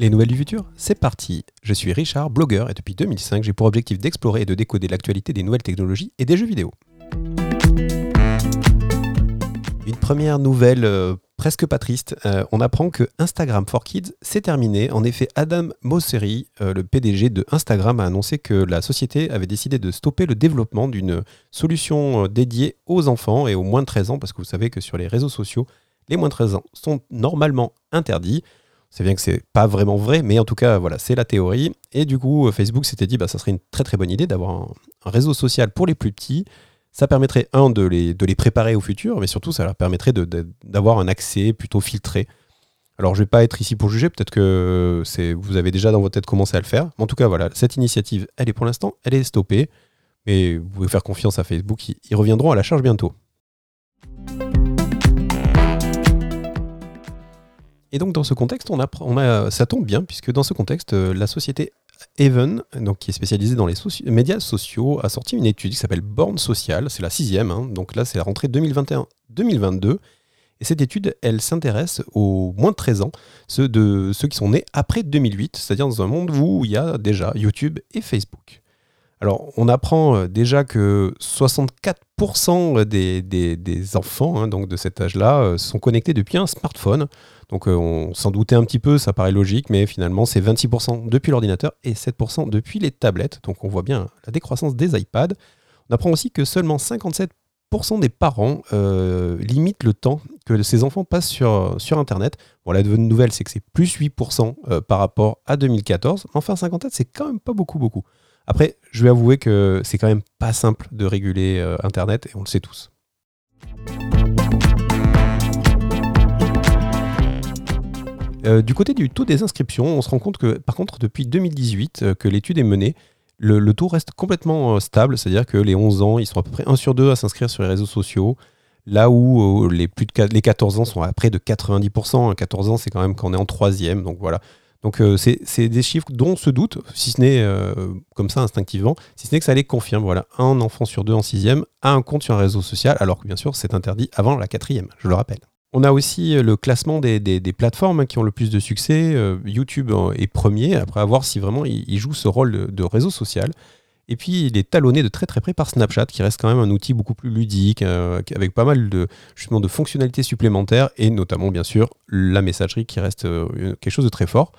Les nouvelles du futur, c'est parti. Je suis Richard, blogueur, et depuis 2005, j'ai pour objectif d'explorer et de décoder l'actualité des nouvelles technologies et des jeux vidéo. Une première nouvelle euh, presque pas triste, euh, on apprend que Instagram for Kids s'est terminé. En effet, Adam Mosseri, euh, le PDG de Instagram, a annoncé que la société avait décidé de stopper le développement d'une solution dédiée aux enfants et aux moins de 13 ans, parce que vous savez que sur les réseaux sociaux, les moins de 13 ans sont normalement interdits. C'est bien que c'est pas vraiment vrai, mais en tout cas, voilà, c'est la théorie. Et du coup, euh, Facebook s'était dit, bah, ça serait une très très bonne idée d'avoir un, réseau social pour les plus petits. Ça permettrait, un, de les, de les préparer au futur, mais surtout, ça leur permettrait d'avoir un accès plutôt filtré. Alors, je vais pas être ici pour juger, peut-être que vous avez déjà dans votre tête commencé à le faire. Mais en tout cas, voilà, cette initiative, elle est pour l'instant, elle est stoppée. Mais vous pouvez faire confiance à Facebook, ils reviendront à la charge bientôt. Et donc dans ce contexte, ça tombe bien, puisque dans ce contexte, euh, la société Even, qui est spécialisée dans les médias sociaux, a sorti une étude qui s'appelle Born Social, c'est la sixième, hein. donc là c'est la rentrée 2021-2022. Et cette étude, elle s'intéresse aux moins de 13 ans, ceux, de, ceux qui sont nés après 2008, c'est-à-dire dans un monde où il y a déjà YouTube et Facebook. Alors, on apprend euh, déjà que 64% des, des, enfants hein, de cet âge-là euh, sont connectés depuis un smartphone. Donc euh, on s'en doutait un petit peu, ça paraît logique, mais finalement c'est 26% depuis l'ordinateur et 7% depuis les tablettes. Donc on voit bien la décroissance des iPads. On apprend aussi que seulement 57% des parents euh, limitent le temps que ces enfants passent sur, Internet. Bon, la bonne nouvelle, c'est que c'est plus 8% euh, par rapport à 2014. Mais enfin, 57, c'est quand même pas beaucoup, beaucoup. Après, je vais avouer que c'est quand même pas simple de réguler Internet, et on le sait tous. Euh, du côté du taux des inscriptions, on se rend compte que, par contre, depuis 2018 euh, que l'étude est menée, le, taux reste complètement euh, stable, c'est-à-dire que les 11 ans, ils sont à peu près 1 sur 2 à s'inscrire sur les réseaux sociaux, là où les, plus de, les 14 ans sont à près de 90%. 14 ans, c'est quand même quand on est en troisième, donc voilà. Donc c'est des chiffres dont on se doute, si ce n'est comme ça instinctivement, si ce n'est que ça les confirme. Voilà, un enfant sur deux en sixième a un compte sur un réseau social, alors que bien sûr c'est interdit avant la quatrième, je le rappelle. On a aussi euh, le classement des, plateformes qui ont le plus de succès. Euh, YouTube est premier, après avoir si vraiment il, joue ce rôle de, réseau social. Et puis il est talonné de très très près par Snapchat, qui reste quand même un outil beaucoup plus ludique, euh, avec pas mal de, justement, de fonctionnalités supplémentaires, et notamment bien sûr la messagerie qui reste quelque chose de très fort.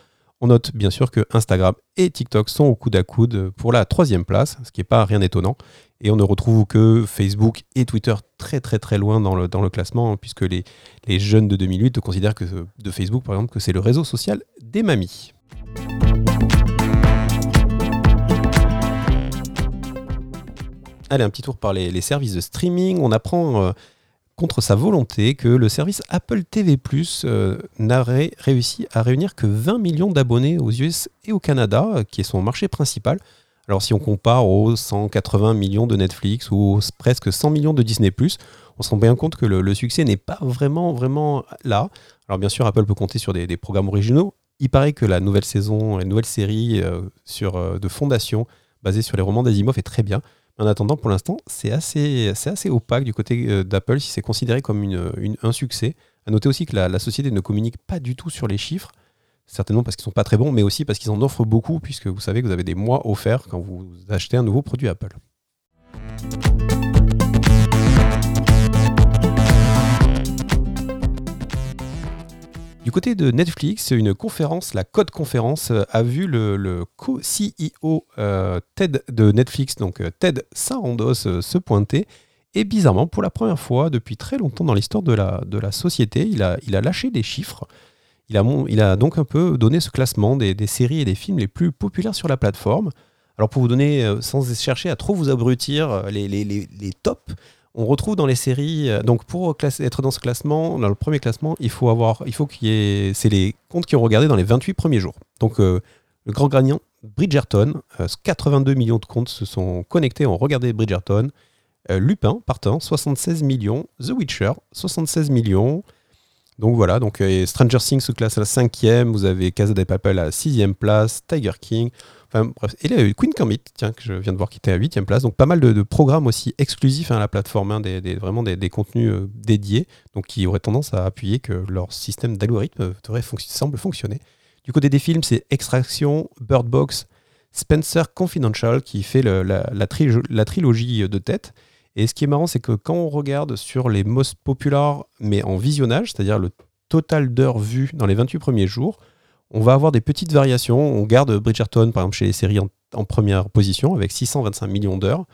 On note bien sûr que Instagram et TikTok sont au coude à coude pour la troisième place, ce qui n'est pas rien d'étonnant. Et on ne retrouve que Facebook et Twitter très très très loin dans le, classement, puisque les, les jeunes de 2008 considèrent que de Facebook par exemple que c'est le réseau social des mamies. Allez, un petit tour par les, services de streaming. On apprend euh, contre sa volonté que le service Apple TV euh, n'aurait réussi à réunir que 20 millions d'abonnés aux US et au Canada, qui est son marché principal. Alors si on compare aux 180 millions de Netflix ou presque 100 millions de Disney ⁇ on se rend bien compte que le, succès n'est pas vraiment, vraiment là. Alors bien sûr, Apple peut compter sur des, programmes originaux. Il paraît que la nouvelle saison, la nouvelle série euh, sur, euh, de fondation basée sur les romans d'Asimov est très bien. En attendant, pour l'instant, c'est assez, opaque du côté euh, d'Apple si c'est considéré comme un succès. À noter aussi que la, société ne communique pas du tout sur les chiffres certainement parce qu'ils sont pas très bons, mais aussi parce qu'ils en offrent beaucoup, puisque vous savez que vous avez des mois offerts quand vous achetez un nouveau produit Apple. Du côté de Netflix, une conférence, la Code Conférence, a vu le, co-CEO euh, TED de Netflix, donc euh, Ted Sarandos, euh, se pointer. Et bizarrement, pour la première fois depuis très longtemps dans l'histoire de la, société, il a, lâché des chiffres il a, donc un peu donné ce classement des, séries et des films les plus populaires sur la plateforme. Alors pour vous donner, euh, sans chercher à trop vous abrutir, euh, les, tops, on retrouve dans les séries, euh, donc pour être dans ce classement, dans le premier classement, il faut avoir, il faut qu'il y c'est les comptes qui ont regardé dans les 28 premiers jours. Donc le grand gagnant, Bridgerton, 82 millions de comptes se sont connectés, ont regardé Bridgerton. Lupin, partant, 76 millions. The Witcher, 76 millions. Donc voilà, donc euh, Stranger Things se classe à la cinquième, vous avez Casa de Papel à la sixième place, Tiger King, enfin bref, et là, Queen Gambit, tiens, que je viens de voir qui était à huitième place, donc pas mal de, programmes aussi exclusifs hein, à la plateforme, hein, des, vraiment des, contenus euh, dédiés, donc qui auraient tendance à appuyer que leur système d'algorithme semble fonctionner. Du côté des films, c'est Extraction, Bird Box, Spencer Confidential qui fait la, la, trilogie de tête. Et ce qui est marrant, c'est que quand on regarde sur les most populaires, mais en visionnage, c'est-à-dire le total d'heures vues dans les 28 premiers jours, on va avoir des petites variations. On garde Bridgerton, par exemple, chez les séries en, première position, avec 625 millions d'heures.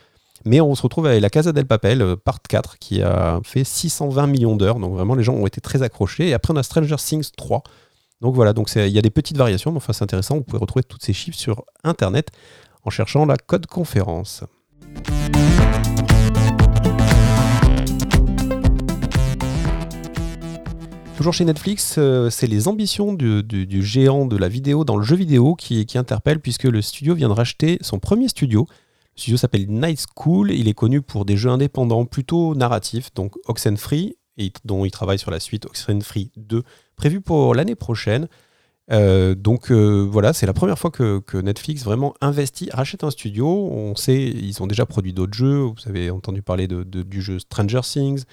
Mais on se retrouve avec la Casa del Papel, euh, part 4, qui a fait 620 millions d'heures. Donc vraiment, les gens ont été très accrochés. Et après, on a Stranger Things 3. Donc voilà, donc il y a des petites variations, mais enfin c'est intéressant. Vous pouvez retrouver tous ces chiffres sur Internet en cherchant la code conférence. Toujours chez Netflix, euh, c'est les ambitions du, géant de la vidéo dans le jeu vidéo qui, interpellent puisque le studio vient de racheter son premier studio. Le studio s'appelle Night School. Il est connu pour des jeux indépendants plutôt narratifs, donc Oxenfree, et dont il travaille sur la suite Oxenfree 2, prévue pour l'année prochaine. Euh, donc euh, voilà, c'est la première fois que, Netflix vraiment investit, rachète un studio. On sait, ils ont déjà produit d'autres jeux. Vous avez entendu parler du jeu Stranger Things.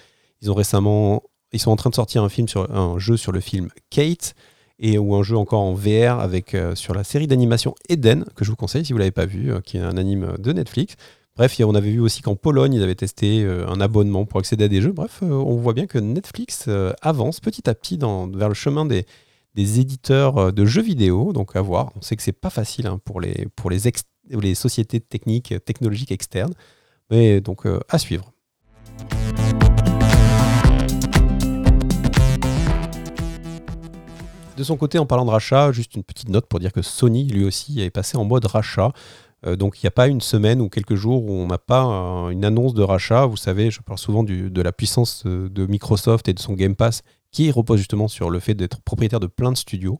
Ils ont récemment ils sont en train de sortir un film sur un jeu sur le film Kate et ou un jeu encore en VR avec euh, sur la série d'animation Eden que je vous conseille si vous l'avez pas vu, euh, qui est un anime de Netflix. Bref, on avait vu aussi qu'en Pologne, ils avaient testé euh, un abonnement pour accéder à des jeux. Bref, on voit bien que Netflix avance petit à petit dans, vers le chemin des, des éditeurs de jeux vidéo. Donc à voir. On sait que c'est pas facile hein, pour les pour les, les sociétés techniques technologiques externes, mais donc à suivre. De son côté, en parlant de rachat, juste une petite note pour dire que Sony, lui aussi, est passé en mode rachat. Euh, donc il n'y a pas une semaine ou quelques jours où on n'a pas une annonce de rachat. Vous savez, je parle souvent de la puissance euh, de Microsoft et de son Game Pass qui repose justement sur le fait d'être propriétaire de plein de studios.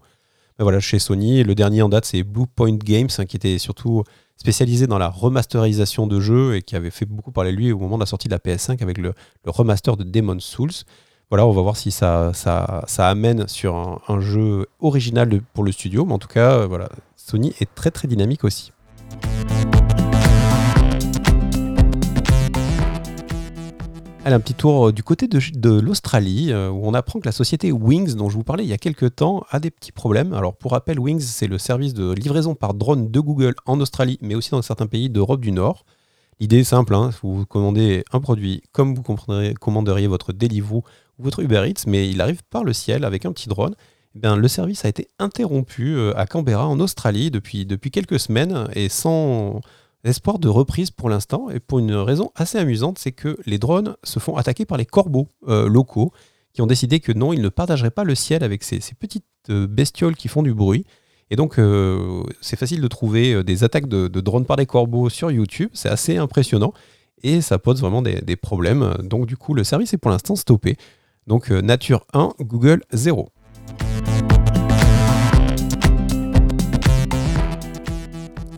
Ben voilà, chez Sony, le dernier en date, c'est Bluepoint Games, hein, qui était surtout spécialisé dans la remasterisation de jeux et qui avait fait beaucoup parler lui au moment de la sortie de la PS5 avec le, le remaster de Demon's Souls voilà, on va voir si ça, ça, ça amène sur un, jeu original pour le studio. Mais en tout cas, euh, voilà, Sony est très très dynamique aussi. Allez, un petit tour euh, du côté de, l'Australie, euh, où on apprend que la société Wings, dont je vous parlais il y a quelques temps, a des petits problèmes. Alors, pour rappel, Wings, c'est le service de livraison par drone de Google en Australie, mais aussi dans certains pays d'Europe du Nord. L'idée est simple, hein, vous commandez un produit comme vous commanderiez votre Deliveroo votre Uber Eats, mais il arrive par le ciel avec un petit drone. Eh le service a été interrompu euh, à Canberra, en Australie, depuis, quelques semaines et sans espoir de reprise pour l'instant. Et pour une raison assez amusante, c'est que les drones se font attaquer par les corbeaux euh, locaux qui ont décidé que non, ils ne partageraient pas le ciel avec ces, petites euh, bestioles qui font du bruit. Et donc, c'est facile de trouver des attaques de, drones par des corbeaux sur YouTube. C'est assez impressionnant et ça pose vraiment des, problèmes. Donc, du coup, le service est pour l'instant stoppé. Donc euh, Nature 1, Google 0.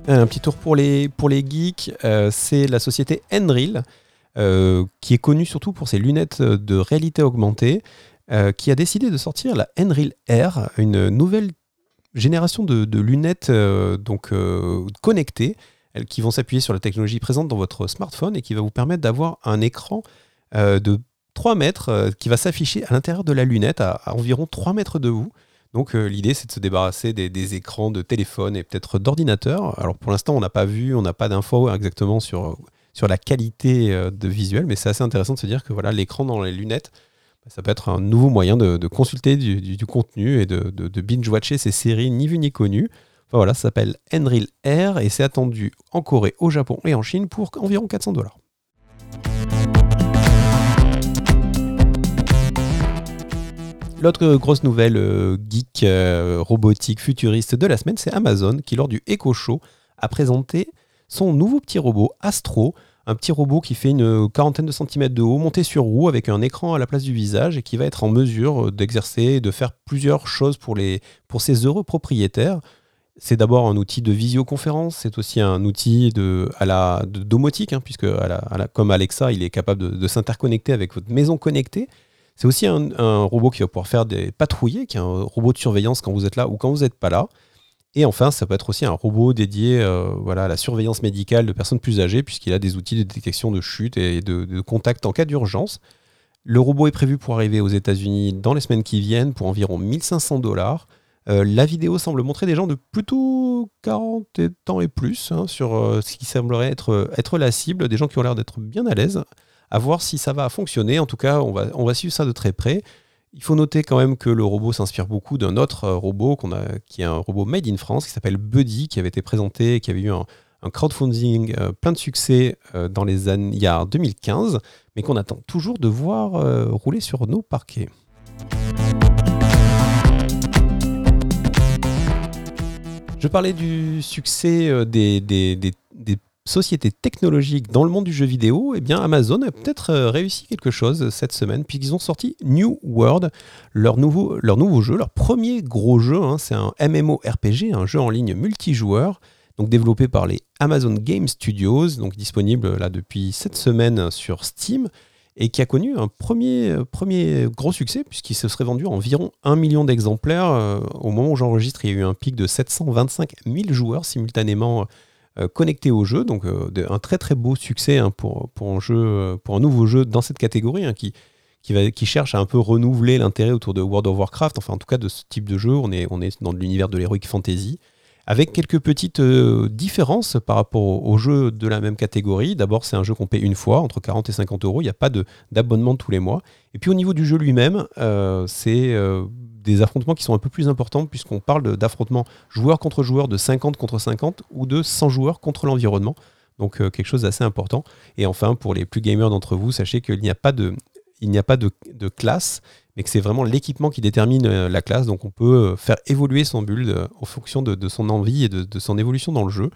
Un petit tour pour les, pour geeks, euh, c'est la société Enril, euh, qui est connue surtout pour ses lunettes de réalité augmentée, qui a décidé de sortir la Enril Air, une nouvelle génération de, lunettes donc, connectées, qui vont s'appuyer sur la technologie présente dans votre smartphone et qui va vous permettre d'avoir un écran de 3 mètres euh, qui va s'afficher à l'intérieur de la lunette à, environ 3 mètres de vous. Donc euh, l'idée c'est de se débarrasser des, écrans de téléphone et peut-être d'ordinateur. Alors pour l'instant on n'a pas vu, on n'a pas d'infos exactement sur, la qualité euh, de visuel, mais c'est assez intéressant de se dire que voilà l'écran dans les lunettes, bah, ça peut être un nouveau moyen de, consulter du, contenu et de, de, binge-watcher ces séries ni vues ni connues. Enfin, voilà, ça s'appelle Enreal Air et c'est attendu en Corée, au Japon et en Chine pour environ 400 dollars. L'autre grosse nouvelle euh, geek euh, robotique futuriste de la semaine, c'est Amazon qui, lors du Echo Show, a présenté son nouveau petit robot Astro, un petit robot qui fait une quarantaine de centimètres de haut, monté sur roue avec un écran à la place du visage et qui va être en mesure d'exercer et de faire plusieurs choses pour, les, ses heureux propriétaires. C'est d'abord un outil de visioconférence, c'est aussi un outil de, à la, domotique, hein, puisque comme Alexa, il est capable de s'interconnecter avec votre maison connectée. C'est aussi un, robot qui va pouvoir faire des patrouilles, qui est un robot de surveillance quand vous êtes là ou quand vous n'êtes pas là. Et enfin, ça peut être aussi un robot dédié euh, voilà, à la surveillance médicale de personnes plus âgées, puisqu'il a des outils de détection de chute et de, contact en cas d'urgence. Le robot est prévu pour arriver aux États-Unis dans les semaines qui viennent pour environ 1500 dollars. la vidéo semble montrer des gens de plutôt 40 ans et plus hein, sur ce qui semblerait être, être la cible, des gens qui ont l'air d'être bien à l'aise. À voir si ça va fonctionner. En tout cas, on va, on va suivre ça de très près. Il faut noter quand même que le robot s'inspire beaucoup d'un autre robot qu'on a, qui est un robot made in France qui s'appelle Buddy, qui avait été présenté, qui avait eu un, un crowdfunding euh, plein de succès euh, dans les années il y a 2015, mais qu'on attend toujours de voir euh, rouler sur nos parquets. Je parlais du succès des, des, sociétés technologiques dans le monde du jeu vidéo. Eh Amazon a peut-être réussi quelque chose cette semaine, puisqu'ils ont sorti New World, leur nouveau, jeu, leur premier gros jeu. Hein. c'est un MMORPG, un jeu en ligne multijoueur donc développé par les Amazon Game Studios, donc disponible là depuis cette semaine sur Steam, et qui a connu un premier, gros succès, puisqu'il se serait vendu environ 1 million d'exemplaires. Euh, au moment où j'enregistre, il y a eu un pic de 725 000 joueurs simultanément euh, connectés au jeu, donc euh, un très très beau succès hein, pour, un jeu, pour un nouveau jeu dans cette catégorie, hein, qui, qui, cherche à un peu renouveler l'intérêt autour de World of Warcraft, enfin en tout cas de ce type de jeu, on est, on est dans l'univers de l'heroic fantasy avec quelques petites euh, différences par rapport aux jeux de la même catégorie. D'abord, c'est un jeu qu'on paie une fois, entre 40 et 50 euros. Il n'y a pas d'abonnement tous les mois. Et puis au niveau du jeu lui-même, euh, c'est euh, des affrontements qui sont un peu plus importants, puisqu'on parle d'affrontements joueur contre joueur de 50 contre 50 ou de 100 joueurs contre l'environnement. Donc quelque chose d'assez important. Et enfin, pour les plus gamers d'entre vous, sachez qu'il n'y a pas de, il n'y a pas de, de classe, mais que c'est vraiment l'équipement qui détermine euh, la classe. Donc on peut euh, faire évoluer son build euh, en fonction de, son envie et de, son évolution dans le jeu.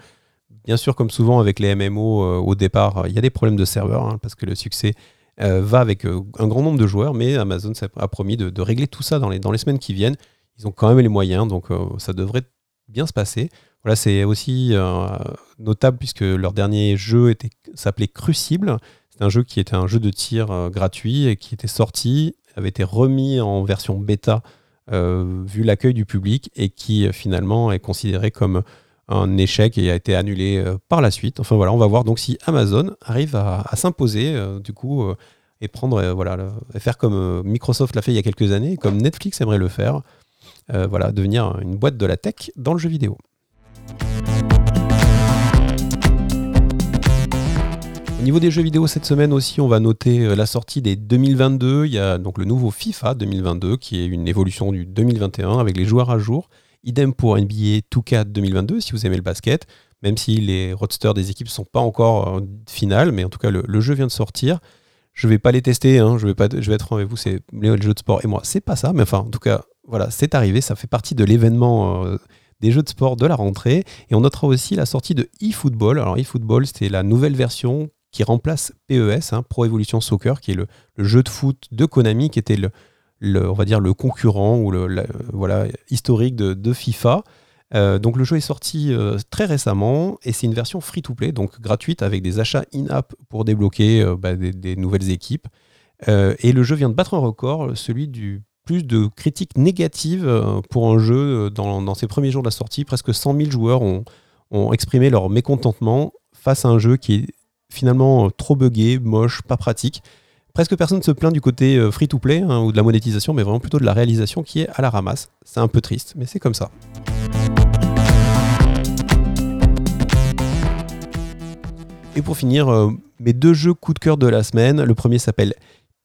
Bien sûr, comme souvent avec les MMO au départ, il y a des problèmes de serveur, hein, parce que le succès va avec un grand nombre de joueurs, mais Amazon a promis de, régler tout ça dans les, semaines qui viennent. Ils ont quand même les moyens, donc ça devrait bien se passer. Voilà, c'est aussi notable puisque leur dernier jeu s'appelait Crucible. C'est un jeu qui était un jeu de tir gratuit et qui était sorti avait été remis en version bêta euh, vu l'accueil du public et qui euh, finalement est considéré comme un échec et a été annulé euh, par la suite. Enfin voilà, on va voir donc si Amazon arrive à, s'imposer du coup et prendre voilà faire comme Microsoft l'a fait il y a quelques années, comme Netflix aimerait le faire, voilà devenir une boîte de la tech dans le jeu vidéo. Au niveau des jeux vidéo cette semaine aussi, on va noter euh, la sortie des 2022. Il y a donc le nouveau FIFA 2022 qui est une évolution du 2021 avec les joueurs à jour. Idem pour NBA 2K 2022 si vous aimez le basket, même si les roadsters des équipes ne sont pas encore finales, mais en tout cas le, jeu vient de sortir. Je vais pas les tester, hein, je, vais pas, je vais être avec vous, c'est les jeux de sport et moi, c'est pas ça, mais enfin en tout cas, voilà, c'est arrivé, ça fait partie de l'événement. Euh, des jeux de sport de la rentrée. Et on notera aussi la sortie de eFootball. Alors eFootball, c'était la nouvelle version qui remplace PES, hein, Pro Evolution Soccer, qui est le, jeu de foot de Konami, qui était le, on va dire le concurrent ou le voilà, historique de, FIFA. Euh, donc le jeu est sorti euh, très récemment et c'est une version free-to-play, donc gratuite avec des achats in-app pour débloquer euh, bah, des, nouvelles équipes. et le jeu vient de battre un record, celui du plus de critiques négatives pour un jeu dans, ses premiers jours de la sortie. Presque 100 000 joueurs ont exprimé leur mécontentement face à un jeu qui est finalement euh, trop buggé, moche, pas pratique. Presque personne ne se plaint du côté euh, free-to-play hein, ou de la monétisation, mais vraiment plutôt de la réalisation qui est à la ramasse. C'est un peu triste, mais c'est comme ça. Et pour finir, euh, mes deux jeux coup de cœur de la semaine. Le premier s'appelle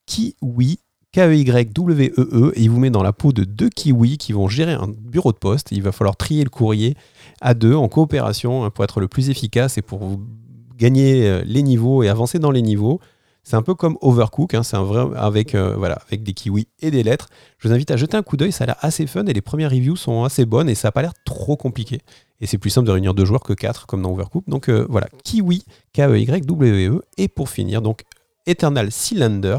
Kiwi, K-E-Y-W-E-E, -E, et il vous met dans la peau de deux kiwis qui vont gérer un bureau de poste. Il va falloir trier le courrier à deux en coopération hein, pour être le plus efficace et pour vous gagner euh, les niveaux et avancer dans les niveaux. C'est un peu comme Overcook, hein, euh, avec des kiwis et des lettres. Je vous invite à jeter un coup d'œil, ça a l'air assez fun et les premières reviews sont assez bonnes et ça n'a pas l'air trop compliqué. Et c'est plus simple de réunir deux joueurs que quatre comme dans Overcook. Donc euh, voilà, Kiwi, K-E-Y-W-E. E. Et pour finir, donc Eternal Cylinder.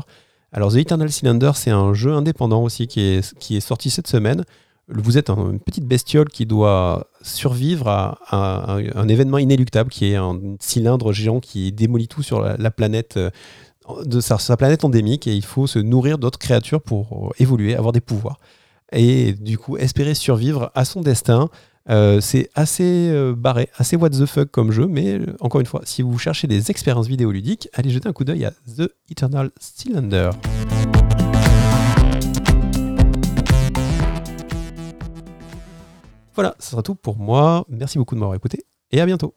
Alors The Eternal Cylinder, c'est un jeu indépendant aussi qui est sorti cette semaine vous êtes une petite bestiole qui doit survivre à, un, événement inéluctable qui est un cylindre géant qui démolit tout sur la, planète euh, de sa, planète endémique et il faut se nourrir d'autres créatures pour euh, évoluer, avoir des pouvoirs et du coup espérer survivre à son destin. Euh, c'est assez barré, assez what the fuck comme jeu, mais encore une fois, si vous cherchez des expériences vidéoludiques, allez jeter un coup d'œil à The Eternal Cylinder. Voilà, ce sera tout pour moi. Merci beaucoup de m'avoir écouté et à bientôt.